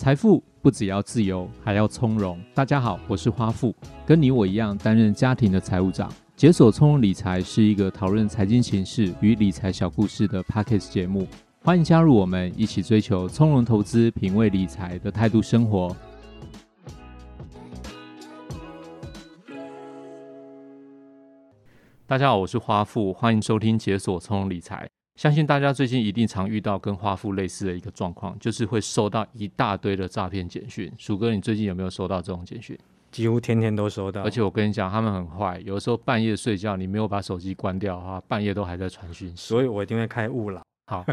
财富不只要自由，还要从容。大家好，我是花富，跟你我一样担任家庭的财务长。解锁从容理财是一个讨论财经形势与理财小故事的 Podcast 节目，欢迎加入我们，一起追求从容投资、品味理财的态度生活。大家好，我是花富，欢迎收听解锁从容理财。相信大家最近一定常遇到跟花富类似的一个状况，就是会收到一大堆的诈骗简讯。鼠哥，你最近有没有收到这种简讯？几乎天天都收到。而且我跟你讲，他们很坏，有的时候半夜睡觉，你没有把手机关掉的话，半夜都还在传讯息。所以我一定会开勿扰。好，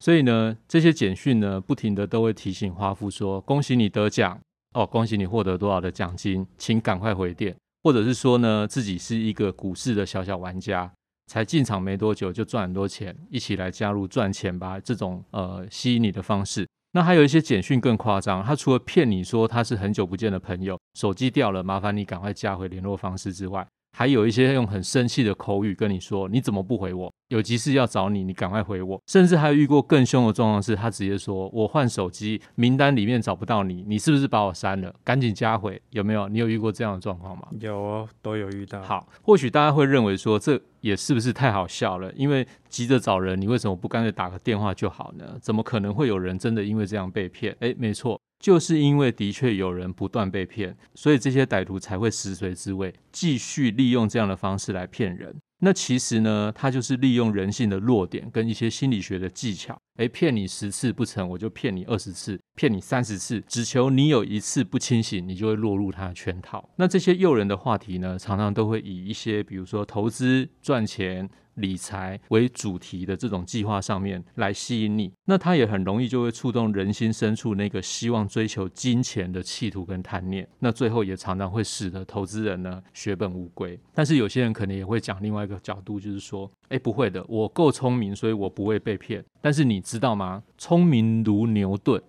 所以呢，这些简讯呢，不停的都会提醒花富说：“恭喜你得奖哦，恭喜你获得多少的奖金，请赶快回电。”或者是说呢，自己是一个股市的小小玩家。才进场没多久就赚很多钱，一起来加入赚钱吧！这种呃吸引你的方式，那还有一些简讯更夸张，他除了骗你说他是很久不见的朋友，手机掉了，麻烦你赶快加回联络方式之外。还有一些用很生气的口语跟你说：“你怎么不回我？有急事要找你，你赶快回我。”甚至还有遇过更凶的状况是，他直接说：“我换手机，名单里面找不到你，你是不是把我删了？赶紧加回，有没有？你有遇过这样的状况吗？”有哦，都有遇到。好，或许大家会认为说，这也是不是太好笑了？因为急着找人，你为什么不干脆打个电话就好呢？怎么可能会有人真的因为这样被骗？诶，没错。就是因为的确有人不断被骗，所以这些歹徒才会食髓知味，继续利用这样的方式来骗人。那其实呢，他就是利用人性的弱点跟一些心理学的技巧，诶，骗你十次不成，我就骗你二十次，骗你三十次，只求你有一次不清醒，你就会落入他的圈套。那这些诱人的话题呢，常常都会以一些，比如说投资赚钱。理财为主题的这种计划上面来吸引你，那它也很容易就会触动人心深处那个希望追求金钱的企图跟贪念，那最后也常常会使得投资人呢血本无归。但是有些人可能也会讲另外一个角度，就是说，哎，不会的，我够聪明，所以我不会被骗。但是你知道吗？聪明如牛顿。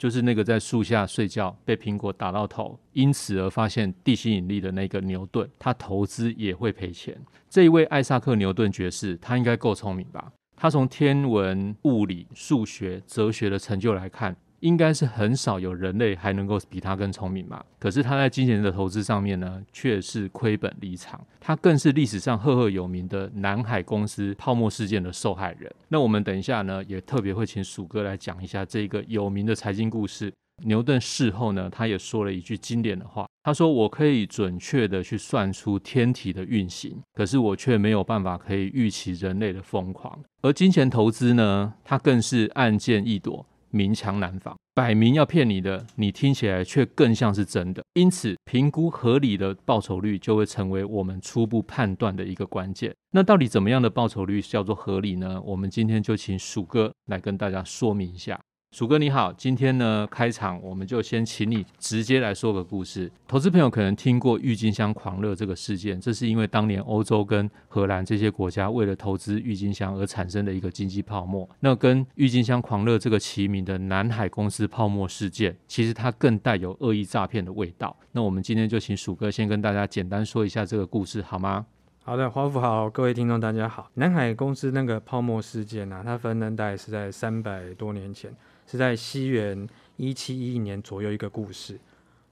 就是那个在树下睡觉被苹果打到头，因此而发现地心引力的那个牛顿，他投资也会赔钱。这一位艾萨克·牛顿爵士，他应该够聪明吧？他从天文、物理、数学、哲学的成就来看。应该是很少有人类还能够比他更聪明嘛？可是他在金钱的投资上面呢，却是亏本离场。他更是历史上赫赫有名的南海公司泡沫事件的受害人。那我们等一下呢，也特别会请鼠哥来讲一下这个有名的财经故事。牛顿事后呢，他也说了一句经典的话，他说：“我可以准确的去算出天体的运行，可是我却没有办法可以预期人类的疯狂。而金钱投资呢，它更是暗箭易躲。”明枪难防，摆明要骗你的，你听起来却更像是真的。因此，评估合理的报酬率就会成为我们初步判断的一个关键。那到底怎么样的报酬率叫做合理呢？我们今天就请鼠哥来跟大家说明一下。鼠哥你好，今天呢开场我们就先请你直接来说个故事。投资朋友可能听过郁金香狂热这个事件，这是因为当年欧洲跟荷兰这些国家为了投资郁金香而产生的一个经济泡沫。那跟郁金香狂热这个齐名的南海公司泡沫事件，其实它更带有恶意诈骗的味道。那我们今天就请鼠哥先跟大家简单说一下这个故事，好吗？好的，华富好，各位听众大家好。南海公司那个泡沫事件啊，它发生大概是在三百多年前。是在西元一七一一年左右一个故事，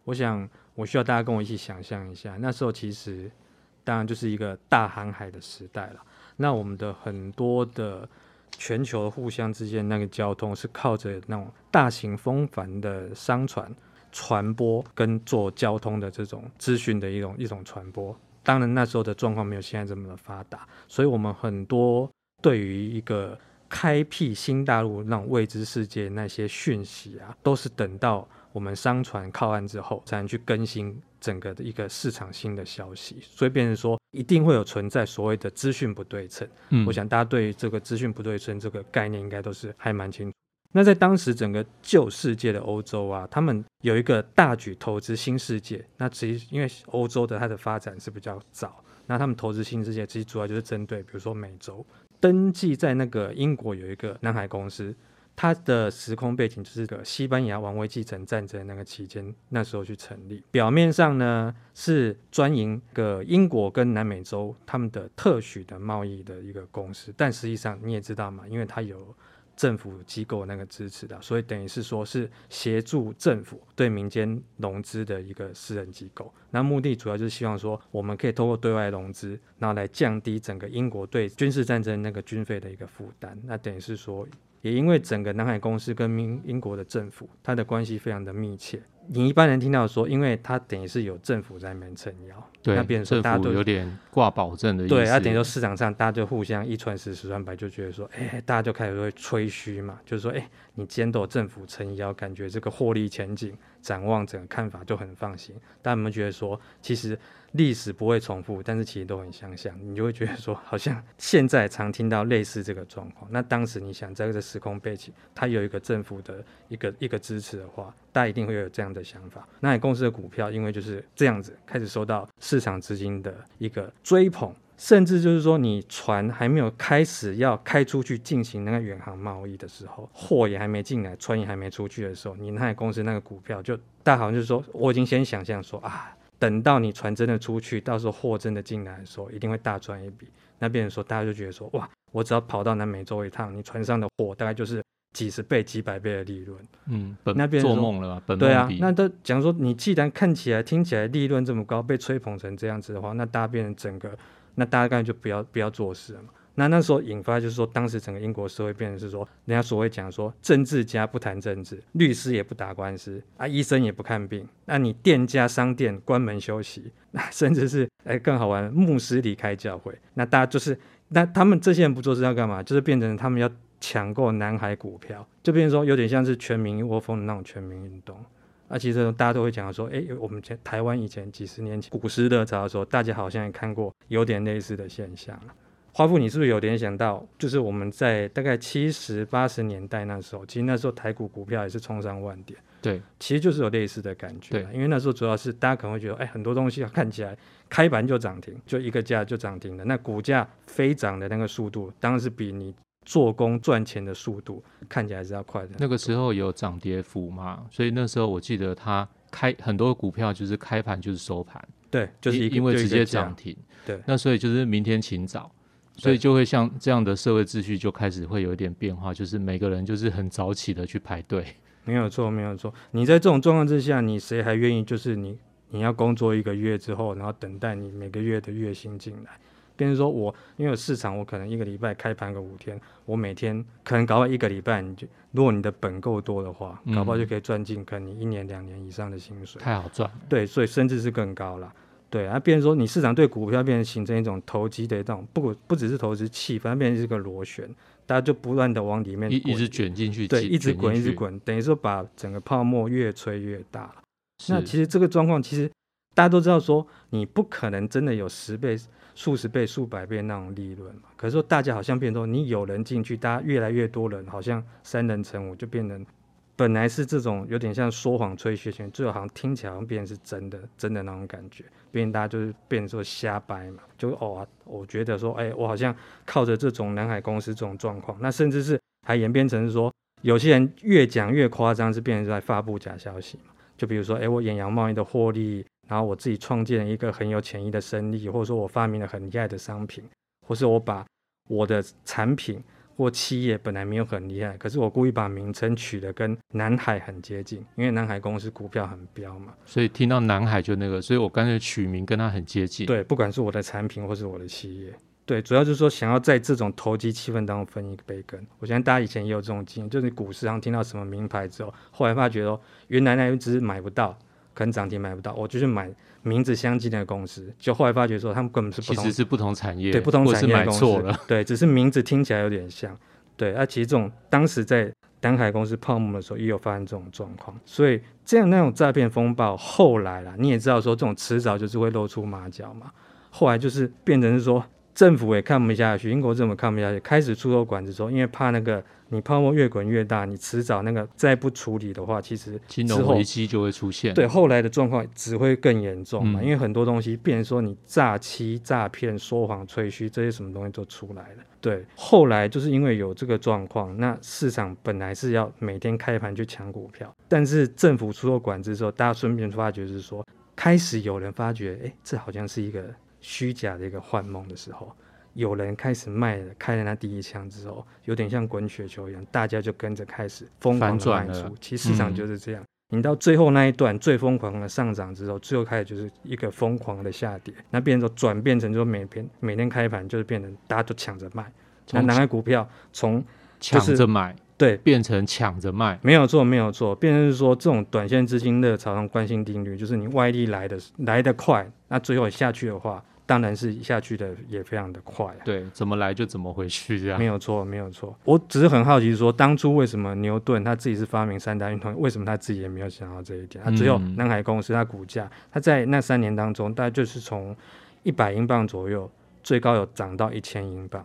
我想我需要大家跟我一起想象一下，那时候其实当然就是一个大航海的时代了。那我们的很多的全球互相之间那个交通是靠着那种大型风帆的商船传播跟做交通的这种资讯的一种一种传播。当然那时候的状况没有现在这么的发达，所以我们很多对于一个开辟新大陆那种未知世界那些讯息啊，都是等到我们商船靠岸之后，才能去更新整个的一个市场新的消息。所以变成说，一定会有存在所谓的资讯不对称。嗯，我想大家对于这个资讯不对称这个概念应该都是还蛮清楚。那在当时整个旧世界的欧洲啊，他们有一个大举投资新世界。那其实因为欧洲的它的发展是比较早，那他们投资新世界其实主要就是针对比如说美洲。登记在那个英国有一个南海公司，它的时空背景就是个西班牙王位继承战争那个期间，那时候去成立。表面上呢是专营个英国跟南美洲他们的特许的贸易的一个公司，但实际上你也知道嘛，因为它有政府机构那个支持的，所以等于是说是协助政府对民间融资的一个私人机构。那目的主要就是希望说，我们可以通过对外融资，然后来降低整个英国对军事战争那个军费的一个负担。那等于是说，也因为整个南海公司跟英英国的政府，它的关系非常的密切。你一般人听到说，因为它等于是有政府在那边撑腰，对，那变成说大家都有点挂保证的意思。对，它等于说市场上大家就互相一传十，十传百，就觉得说，哎、欸，大家就开始会吹嘘嘛，就是说，哎、欸，你既然都有政府撑腰，感觉这个获利前景展望整个看法就很放心。但我们觉得说，其实。历史不会重复，但是其实都很相像，你就会觉得说，好像现在常听到类似这个状况。那当时你想在这个时空背景，它有一个政府的一个一个支持的话，大家一定会有这样的的想法。那你公司的股票，因为就是这样子开始受到市场资金的一个追捧，甚至就是说，你船还没有开始要开出去进行那个远航贸易的时候，货也还没进来，船也还没出去的时候，你那公司那个股票就大好像就是说，我已经先想象说啊。等到你船真的出去，到时候货真的进来的时候，一定会大赚一笔。那边人说，大家就觉得说，哇，我只要跑到南美洲一趟，你船上的货大概就是几十倍、几百倍的利润。嗯，本那边做梦了吧？本对啊，那都讲说，你既然看起来、听起来利润这么高，被吹捧成这样子的话，那大家变成整个，那大家干脆就不要不要做事了嘛。那那时候引发就是说，当时整个英国社会变成是说，人家所谓讲说，政治家不谈政治，律师也不打官司啊，医生也不看病，那你店家商店关门休息，那甚至是哎更好玩，牧师离开教会，那大家就是那他们这些人不做事要干嘛？就是变成他们要抢购南海股票，就变成说有点像是全民一窝蜂的那种全民运动。啊，其实大家都会讲说，哎，我们前台湾以前几十年前股市热潮的时候，大家好像也看过有点类似的现象。花富，你是不是有联想到，就是我们在大概七十八十年代那时候，其实那时候台股股票也是冲上万点，对，其实就是有类似的感觉，对，因为那时候主要是大家可能会觉得，哎，很多东西看起来开盘就涨停，就一个价就涨停了，那股价飞涨的那个速度，当然是比你做工赚钱的速度看起来是要快的。那个时候有涨跌幅嘛，所以那时候我记得它开很多股票就是开盘就是收盘，对，就是因为直接涨停，对，那所以就是明天请早。所以就会像这样的社会秩序就开始会有一点变化，就是每个人就是很早起的去排队。没有错，没有错。你在这种状况之下，你谁还愿意就是你你要工作一个月之后，然后等待你每个月的月薪进来？变成说我因为有市场，我可能一个礼拜开盘个五天，我每天可能搞完一个礼拜，你就如果你的本够多的话，搞不好就可以赚进可能你一年两年以上的薪水。太好赚。对，所以甚至是更高了。对啊，变成说你市场对股票变成形成一种投机的这种不不只是投资气氛，变成是一个螺旋，大家就不断的往里面一一直卷进去，对，一直滚一直滚，等于说把整个泡沫越吹越大。那其实这个状况，其实大家都知道说，你不可能真的有十倍、数十倍、数百倍那种利润嘛。可是说大家好像变成说，你有人进去，大家越来越多人，好像三人成虎，就变成。本来是这种有点像说谎吹嘘型，最后好像听起来好像变成是真的，真的那种感觉，变大家就是变成说瞎掰嘛，就哦，我觉得说，哎、我好像靠着这种南海公司这种状况，那甚至是还演变成是说，有些人越讲越夸张，是变成在发布假消息嘛，就比如说，哎、我远洋贸易的获利，然后我自己创建了一个很有潜力的生意，或者说我发明了很厉害的商品，或是我把我的产品。或企业本来没有很厉害，可是我故意把名称取得跟南海很接近，因为南海公司股票很飙嘛，所以听到南海就那个，所以我干脆取名跟它很接近。对，不管是我的产品或是我的企业，对，主要就是说想要在这种投机气氛当中分一个杯羹。我相信大家以前也有这种经验，就是股市上听到什么名牌之后，后来发觉哦，原来那一只买不到，可能涨停买不到，我就去买。名字相近的公司，就后来发觉说他们根本是不同，其实是不同产业，对，不同产业的公司，对，只是名字听起来有点像，对，那、啊、其实这种当时在南海公司泡沫的时候，也有发生这种状况，所以这样那种诈骗风暴后来啦，你也知道说这种迟早就是会露出马脚嘛，后来就是变成是说政府也看不下去，英国政府看不下去，开始出手管制说，因为怕那个。你泡沫越滚越大，你迟早那个再不处理的话，其实金融危机就会出现。对，后来的状况只会更严重嘛，嗯、因为很多东西，变成说你诈欺、诈骗、说谎、吹嘘这些什么东西都出来了。对，后来就是因为有这个状况，那市场本来是要每天开盘去抢股票，但是政府出了管制之后，大家顺便发觉是说，开始有人发觉，哎，这好像是一个虚假的一个幻梦的时候。有人开始卖了，开了那第一枪之后，有点像滚雪球一样，大家就跟着开始疯狂的卖出。其实市场就是这样。嗯你到最后那一段最疯狂的上涨之后，最后开始就是一个疯狂的下跌，那变成说转变成说每天每天开盘就是变成大家都抢着卖，那南海股票从抢着买对变成抢着卖，没有错没有错，变成是说这种短线资金热潮上惯性定律，就是你外力来的来的快，那最后下去的话。当然是下去的也非常的快，啊，对，怎么来就怎么回去，这样没有错，没有错。我只是很好奇说，说当初为什么牛顿他自己是发明三大运动，为什么他自己也没有想到这一点？他只有南海公司，他股价，他在那三年当中，大概就是从一百英镑左右，最高有涨到一千英镑，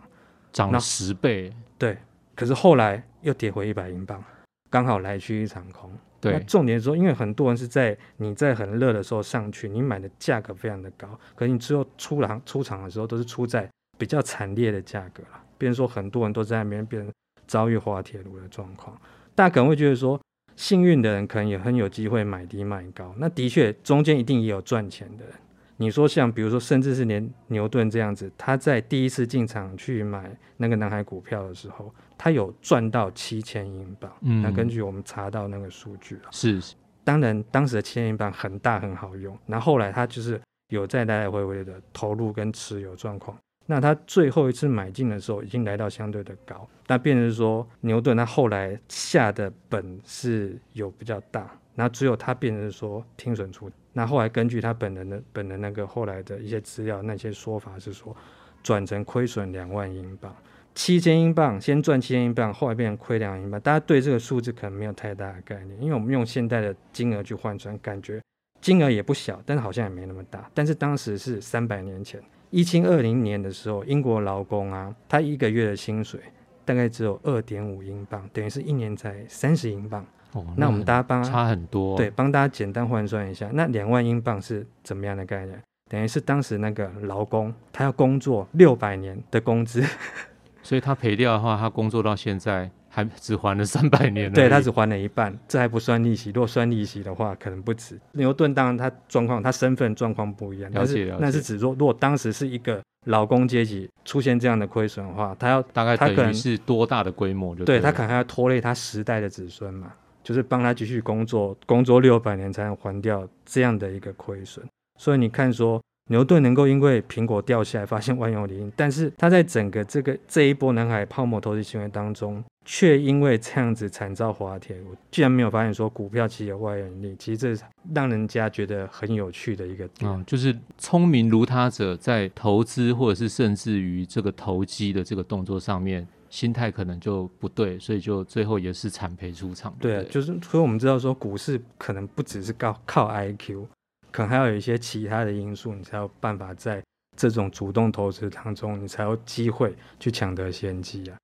涨了十倍。对，可是后来又跌回一百英镑，刚好来去一场空。对，那重点是说，因为很多人是在你在很热的时候上去，你买的价格非常的高，可是你最后出场出场的时候都是出在比较惨烈的价格了。变成说很多人都在那边变成遭遇滑铁卢的状况，大家可能会觉得说，幸运的人可能也很有机会买低卖高，那的确中间一定也有赚钱的人。你说像比如说，甚至是连牛顿这样子，他在第一次进场去买那个南海股票的时候，他有赚到七千英镑。嗯，那根据我们查到那个数据啊，是，是，当然当时的七千英镑很大很好用。那后，后来他就是有在来来回回的投入跟持有状况。那他最后一次买进的时候，已经来到相对的高。那变成说，牛顿他后来下的本是有比较大。那只有他变成说听损出。那后来根据他本人的本人那个后来的一些资料，那些说法是说转成亏损两万英镑，七千英镑先赚七千英镑，后来变成亏两万英镑。大家对这个数字可能没有太大的概念，因为我们用现在的金额去换算，感觉金额也不小，但是好像也没那么大。但是当时是三百年前，一七二零年的时候，英国劳工啊，他一个月的薪水大概只有二点五英镑，等于是一年才三十英镑。哦，那我们大家帮差很多，对，帮大家简单换算一下，那两万英镑是怎么样的概念？等于是当时那个劳工他要工作六百年的工资，所以他赔掉的话，他工作到现在还只还了三百年，对，他只还了一半，这还不算利息。如果算利息的话，可能不止。牛顿当然他状况，他身份状况不一样，了解了解，那是指说，如果当时是一个劳工阶级出现这样的亏损的话，他要大概等于是多大的规模就对？对，他可能还要拖累他时代的子孙嘛。就是帮他继续工作，工作六百年才能还掉这样的一个亏损。所以你看，说牛顿能够因为苹果掉下来发现万有引力，但是他在整个这个这一波南海泡沫投资行为当中，却因为这样子惨遭滑铁卢，居然没有发现说股票其实有万有引力。其实这是让人家觉得很有趣的一个点。嗯，就是聪明如他者在投资或者是甚至于这个投机的这个动作上面。心态可能就不对，所以就最后也是惨赔出场。对，对，就是所以我们知道说股市可能不只是靠靠 IQ，可能还要有一些其他的因素，你才有办法在这种主动投资当中，你才有机会去抢得先机啊。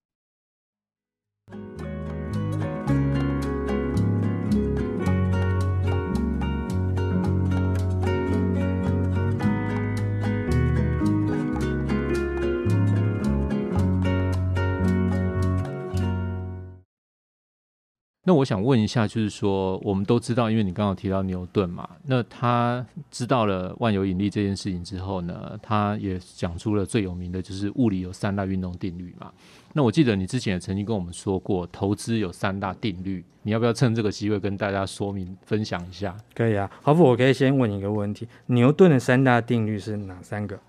那我想问一下，就是说，我们都知道，因为你刚刚提到牛顿嘛，那他知道了万有引力这件事情之后呢，他也讲出了最有名的就是物理有三大运动定律嘛。那我记得你之前也曾经跟我们说过，投资有三大定律，你要不要趁这个机会跟大家说明分享一下？可以啊，好不？我可以先问你一个问题：牛顿的三大定律是哪三个？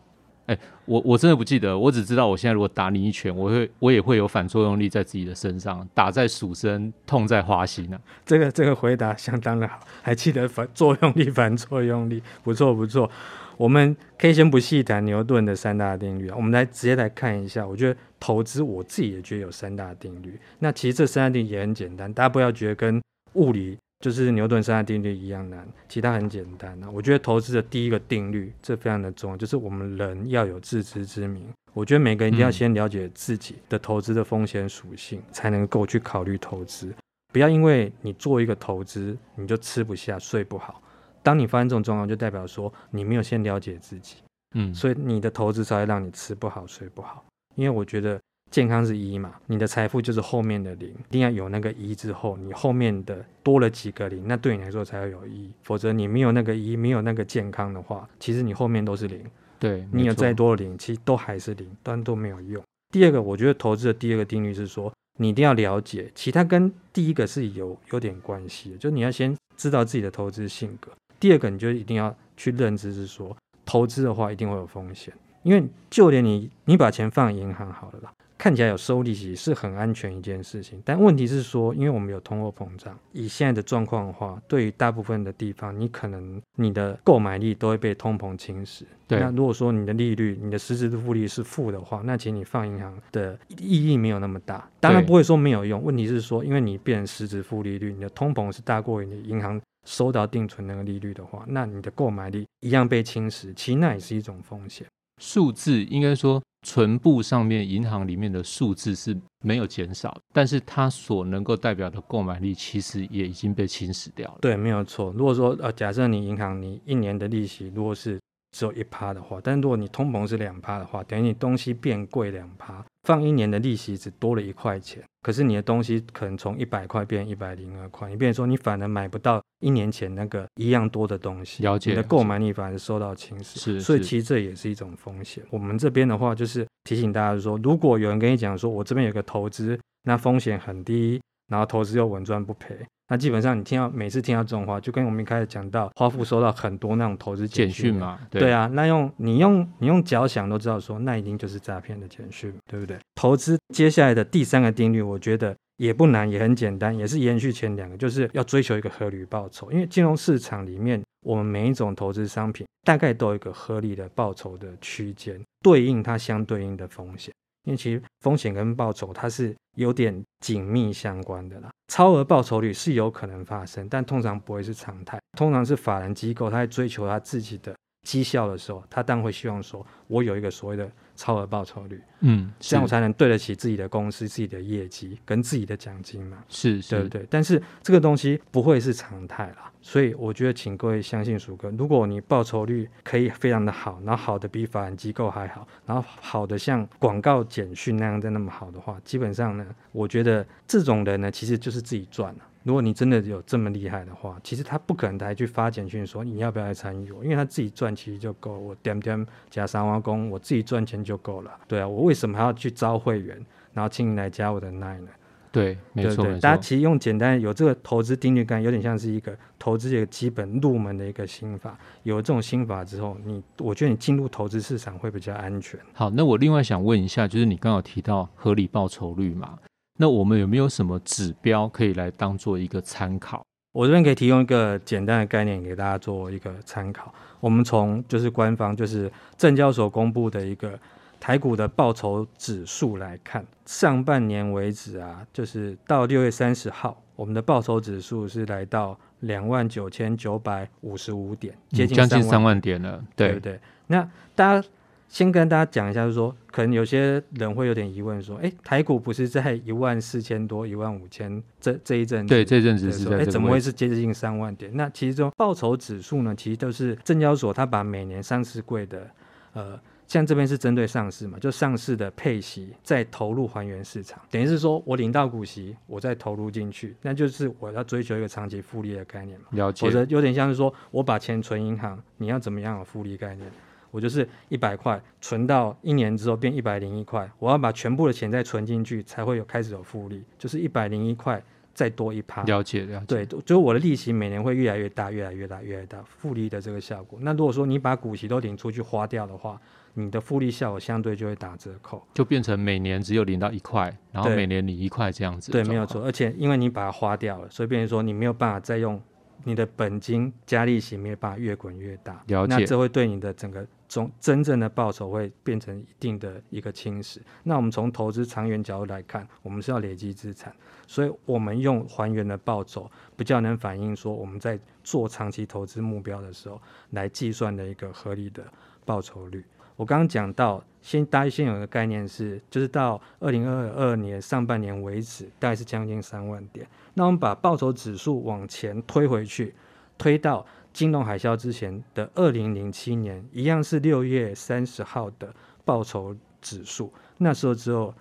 哎，我我真的不记得，我只知道我现在如果打你一拳，我会我也会有反作用力在自己的身上，打在鼠身，痛在花心呢、啊。这个这个回答相当的好，还记得反作用力，反作用力，不错不错。我们可以先不细谈牛顿的三大定律啊，我们来直接来看一下。我觉得投资我自己也觉得有三大定律。那其实这三大定律也很简单，大家不要觉得跟物理。就是牛顿三大定律一样难，其他很简单啊。我觉得投资的第一个定律，这非常的重要，就是我们人要有自知之明。我觉得每个人一定要先了解自己的投资的风险属性，嗯，才能够去考虑投资。不要因为你做一个投资，你就吃不下、睡不好。当你发现这种状况，就代表说你没有先了解自己，嗯，所以你的投资才会让你吃不好、睡不好。因为我觉得。健康是一嘛，你的财富就是后面的零，一定要有那个一之后，你后面的多了几个零，那对你来说才会有意义。否则你没有那个一，没有那个健康的话，其实你后面都是零，对，你有再多的零，其实都还是零，但都没有用。第二个，我觉得投资的第二个定律是说，你一定要了解，其他跟第一个是有有点关系的，就你要先知道自己的投资性格。第二个，你就一定要去认知是说，投资的话一定会有风险，因为就连你你把钱放银行好了啦。看起来有收利息是很安全一件事情，但问题是说，因为我们有通货膨胀，以现在的状况的话，对于大部分的地方，你可能你的购买力都会被通膨侵蚀。对，那如果说你的利率、你的实质的复利是负的话，那其实你放银行的意义没有那么大。当然不会说没有用，问题是说，因为你变成实质负利率，你的通膨是大过于你银行收到定存那个利率的话，那你的购买力一样被侵蚀，其实那也是一种风险。数字应该说。存部上面银行里面的数字是没有减少，但是它所能够代表的购买力其实也已经被侵蚀掉了。对，没有错。如果说呃，假设你银行你一年的利息如果是只有一趴的话，但如果你通膨是两趴的话，等于你东西变贵两趴，放一年的利息只多了一块钱，可是你的东西可能从一百块变一百零二块，你变说你反而买不到一年前那个一样多的东西，了解，你的购买力反而受到侵蚀。是，所以其实这也是一种风险。我们这边的话就是提醒大家说，如果有人跟你讲说我这边有个投资，那风险很低，然后投资又稳赚不赔。那基本上你听到每次听到这种话，就跟我们一开始讲到花富收到很多那种投资简讯嘛，对，对啊，那用你用你用脚想都知道说，那一定就是诈骗的简讯，对不对？投资接下来的第三个定律，我觉得也不难，也很简单，也是延续前两个，就是要追求一个合理报酬。因为金融市场里面，我们每一种投资商品大概都有一个合理的报酬的区间，对应它相对应的风险。因为其实风险跟报酬它是有点紧密相关的啦，超额报酬率是有可能发生，但通常不会是常态。通常是法人机构他在追求他自己的绩效的时候，他当然会希望说，我有一个所谓的超额报酬率，嗯，这样我才能对得起自己的公司、自己的业绩跟自己的奖金嘛，是，是，对不对？但是这个东西不会是常态啦。所以我觉得，请各位相信鼠哥，如果你报酬率可以非常的好，然后好的比法人机构还好，然后好的像广告简讯那样的那么好的话，基本上呢，我觉得这种人呢，其实就是自己赚了。如果你真的有这么厉害的话，其实他不可能还去发简讯说你要不要来参与我，因为他自己赚其实就够，我点点加三万工，我自己赚钱就够了。对啊，我为什么还要去招会员，然后请你来加我的 Line 呢？对，没错。大家其实用简单有这个投资定律感，有点像是一个投资一个基本入门的一个心法。有了这种心法之后，你我觉得你进入投资市场会比较安全。好，那我另外想问一下，就是你刚刚有提到合理报酬率嘛？那我们有没有什么指标可以来当做一个参考？我这边可以提供一个简单的概念给大家做一个参考。我们从就是官方就是证交所公布的一个。台股的报酬指数来看，上半年为止啊，就是到六月三十号，我们的报酬指数是来到两万九千九百五十五点，接近将近三万点了，对，对不对？那大家先跟大家讲一下，就是说，可能有些人会有点疑问，说，哎，台股不是在一万四千多、一万五千这这一阵子，对，这阵子是在，哎，怎么会是接近三万点？那其实这种报酬指数呢，其实都是证交所它把每年上市柜的，呃。像这边是针对上市嘛，就上市的配息再投入还原市场，等于是说我领到股息，我再投入进去，那就是我要追求一个长期复利的概念嘛。了解。或者有点像是说我把钱存银行，你要怎么样有复利概念？我就是一百块存到一年之后变一百零一块，我要把全部的钱再存进去，才会有开始有复利，就是一百零一块再多一趴。了解了解。对，就我的利息每年会越来越大，越来越大，越来越大，复利的这个效果。那如果说你把股息都领出去花掉的话，你的复利效果相对就会打折扣，就变成每年只有领到一块，然后每年领一块这样子。对，没有错。而且因为你把它花掉了，所以变成说你没有办法再用你的本金加利息，没有办法越滚越大。了解。那这会对你的整个从真正的报酬会变成一定的一个侵蚀。那我们从投资长远角度来看，我们是要累积资产，所以我们用还原的报酬比较能反映说我们在做长期投资目标的时候来计算的一个合理的报酬率。我刚刚讲到，先大家先有一个概念是，就是到二零二二年上半年为止，大概是将近三万点。那我们把报酬指数往前推回去，推到金融海啸之前的二零零七年，一样是六月三十号的报酬指数，那时候只有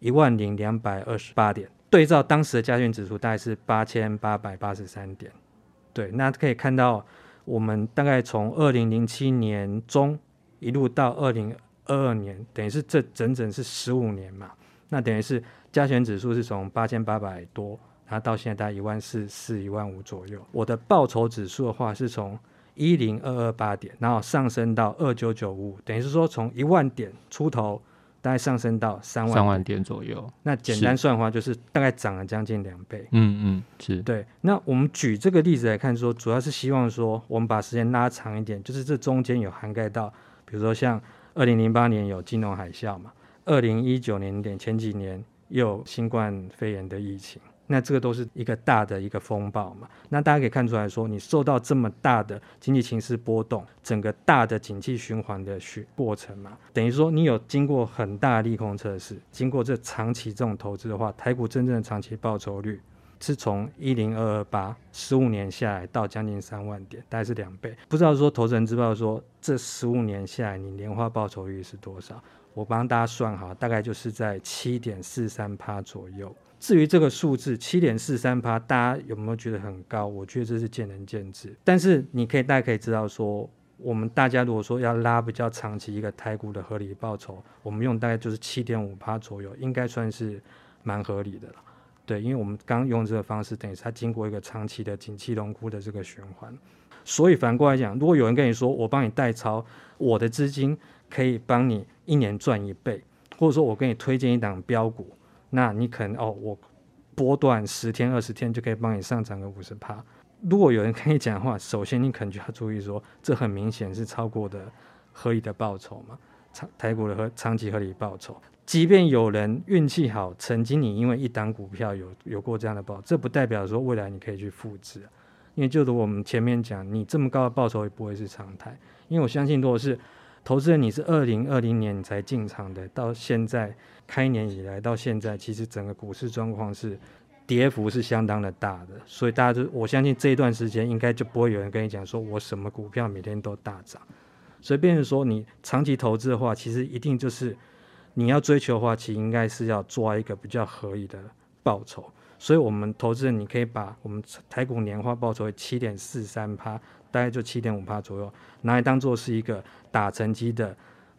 一万零两百二十八点，对照当时的加权指数大概是八千八百八十三点。对，那可以看到，我们大概从二零零七年中。一路到二零二二年，等于是这整整是十五年嘛。那等于是加权指数是从八千八百多，然后到现在大概一万四四一万五左右。我的报酬指数的话是从一零二二八点，然后上升到二九九五，等于是说从一万点出头。大概上升到三万三万点左右，那简单算的话，就是大概涨了将近两倍。嗯嗯，是对。那我们举这个例子来看说，说主要是希望说，我们把时间拉长一点，就是这中间有涵盖到，比如说像二零零八年有金融海啸嘛，二零一九年点前几年又有新冠肺炎的疫情。那这个都是一个大的一个风暴嘛，那大家可以看出来说，你受到这么大的经济情势波动，整个大的景气循环的循过程嘛，等于说你有经过很大利空测试，经过这长期这种投资的话，台股真正的长期报酬率是从一零二二八十五年下来到将近三万点，大概是两倍。不知道说投资人知道说这十五年下来你年化报酬率是多少？我帮大家算好，大概就是在七点四三趴左右。至于这个数字七点四三趴，大家有没有觉得很高？我觉得这是见仁见智。但是你可以大家可以知道说，我们大家如果说要拉比较长期一个台股的合理报酬，我们用大概就是七点五趴左右，应该算是蛮合理的了。对，因为我们刚用这个方式，等于是它经过一个长期的景气荣枯的这个循环。所以反过来讲，如果有人跟你说我帮你代操，我的资金可以帮你一年赚一倍，或者说我给你推荐一档标股。那你可能哦，我波段十天二十天就可以帮你上涨个五十趴。如果有人跟你讲的话，首先你可能就要注意说，这很明显是超过的合理的报酬嘛，长台股的和长期合理报酬。即便有人运气好，曾经你因为一档股票有有过这样的报，这不代表说未来你可以去复制。因为就如我们前面讲，你这么高的报酬也不会是常态。因为我相信，如果是投资人，你是二零二零年才进场的，到现在。开年以来到现在，其实整个股市状况是跌幅是相当的大的，所以大家就我相信这一段时间应该就不会有人跟你讲说我什么股票每天都大涨，所以变成说你长期投资的话，其实一定就是你要追求的话，其实应该是要抓一个比较合理的报酬。所以我们投资人你可以把我们台股年化报酬为七点四三趴，大概就七点五趴左右，拿来当做是一个打成绩的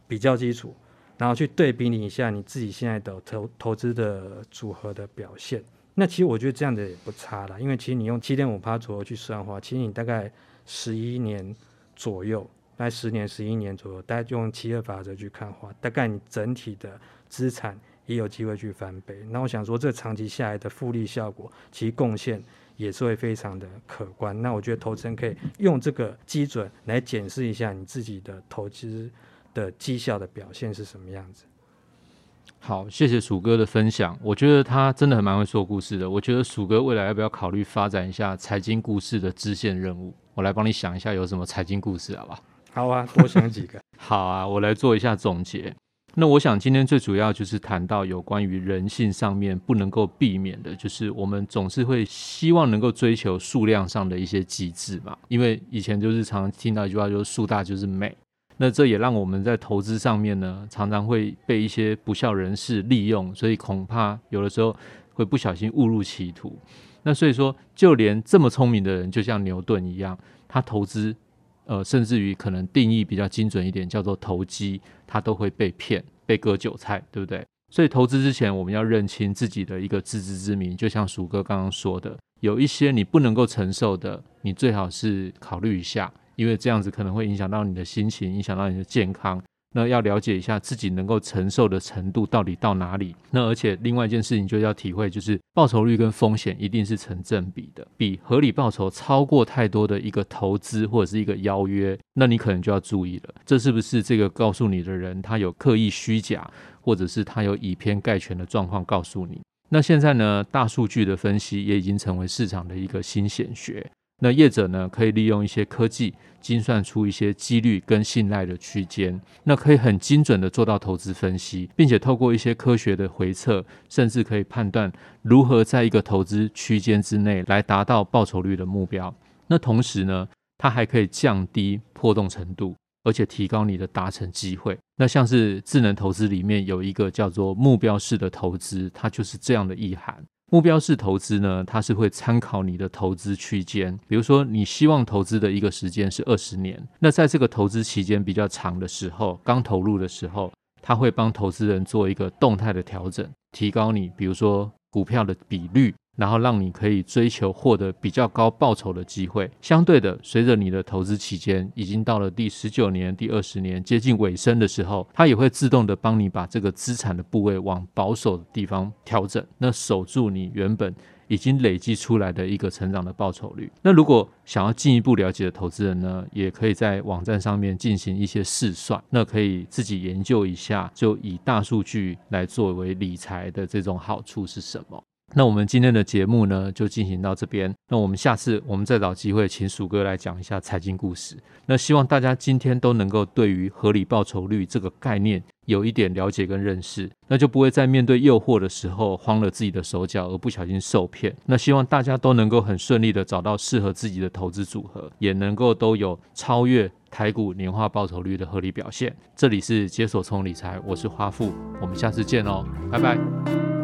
比较基础。然后去对比你一下你自己现在的投投资的组合的表现，那其实我觉得这样的也不差啦，因为其实你用七点五趴左右去算的话，其实你大概十一年左右，大概十年十一年左右，大概用七二法则去看的话，大概你整体的资产也有机会去翻倍。那我想说，这长期下来的复利效果，其实贡献也是会非常的可观。那我觉得投资人可以用这个基准来检视一下你自己的投资。的绩效的表现是什么样子？好，谢谢鼠哥的分享。我觉得他真的很蛮会说故事的。我觉得鼠哥未来要不要考虑发展一下财经故事的支线任务？我来帮你想一下有什么财经故事，好不好？好啊，多想几个。好啊，我来做一下总结。那我想今天最主要就是谈到有关于人性上面不能够避免的，就是我们总是会希望能够追求数量上的一些极致嘛。因为以前就是常常听到一句话，就是数大就是美。那这也让我们在投资上面呢，常常会被一些不肖人士利用，所以恐怕有的时候会不小心误入歧途。那所以说，就连这么聪明的人，就像牛顿一样，他投资，呃，甚至于可能定义比较精准一点，叫做投机，他都会被骗、被割韭菜，对不对？所以投资之前，我们要认清自己的一个自知之明。就像鼠哥刚刚说的，有一些你不能够承受的，你最好是考虑一下。因为这样子可能会影响到你的心情，影响到你的健康。那要了解一下自己能够承受的程度到底到哪里。那而且另外一件事情就要体会，就是报酬率跟风险一定是成正比的。比合理报酬超过太多的一个投资或者是一个邀约，那你可能就要注意了。这是不是这个告诉你的人他有刻意虚假，或者是他有以偏概全的状况告诉你？那现在呢，大数据的分析也已经成为市场的一个新显学。那业者呢，可以利用一些科技精算出一些几率跟信赖的区间，那可以很精准的做到投资分析，并且透过一些科学的回测，甚至可以判断如何在一个投资区间之内来达到报酬率的目标。那同时呢，它还可以降低波动程度，而且提高你的达成机会。那像是智能投资里面有一个叫做目标式的投资，它就是这样的意涵。目标式投资呢，它是会参考你的投资区间，比如说你希望投资的一个时间是二十年，那在这个投资期间比较长的时候，刚投入的时候，它会帮投资人做一个动态的调整，提高你比如说股票的比率。然后让你可以追求获得比较高报酬的机会。相对的，随着你的投资期间已经到了第十九年、第二十年接近尾声的时候，它也会自动的帮你把这个资产的部位往保守的地方调整，那守住你原本已经累积出来的一个成长的报酬率。那如果想要进一步了解的投资人呢，也可以在网站上面进行一些试算，那可以自己研究一下，就以大数据来作为理财的这种好处是什么。那我们今天的节目呢，就进行到这边。那我们下次我们再找机会，请鼠哥来讲一下财经故事。那希望大家今天都能够对于合理报酬率这个概念有一点了解跟认识，那就不会在面对诱惑的时候慌了自己的手脚，而不小心受骗。那希望大家都能够很顺利的找到适合自己的投资组合，也能够都有超越台股年化报酬率的合理表现。这里是解锁从理财，我是花富，我们下次见哦，拜拜。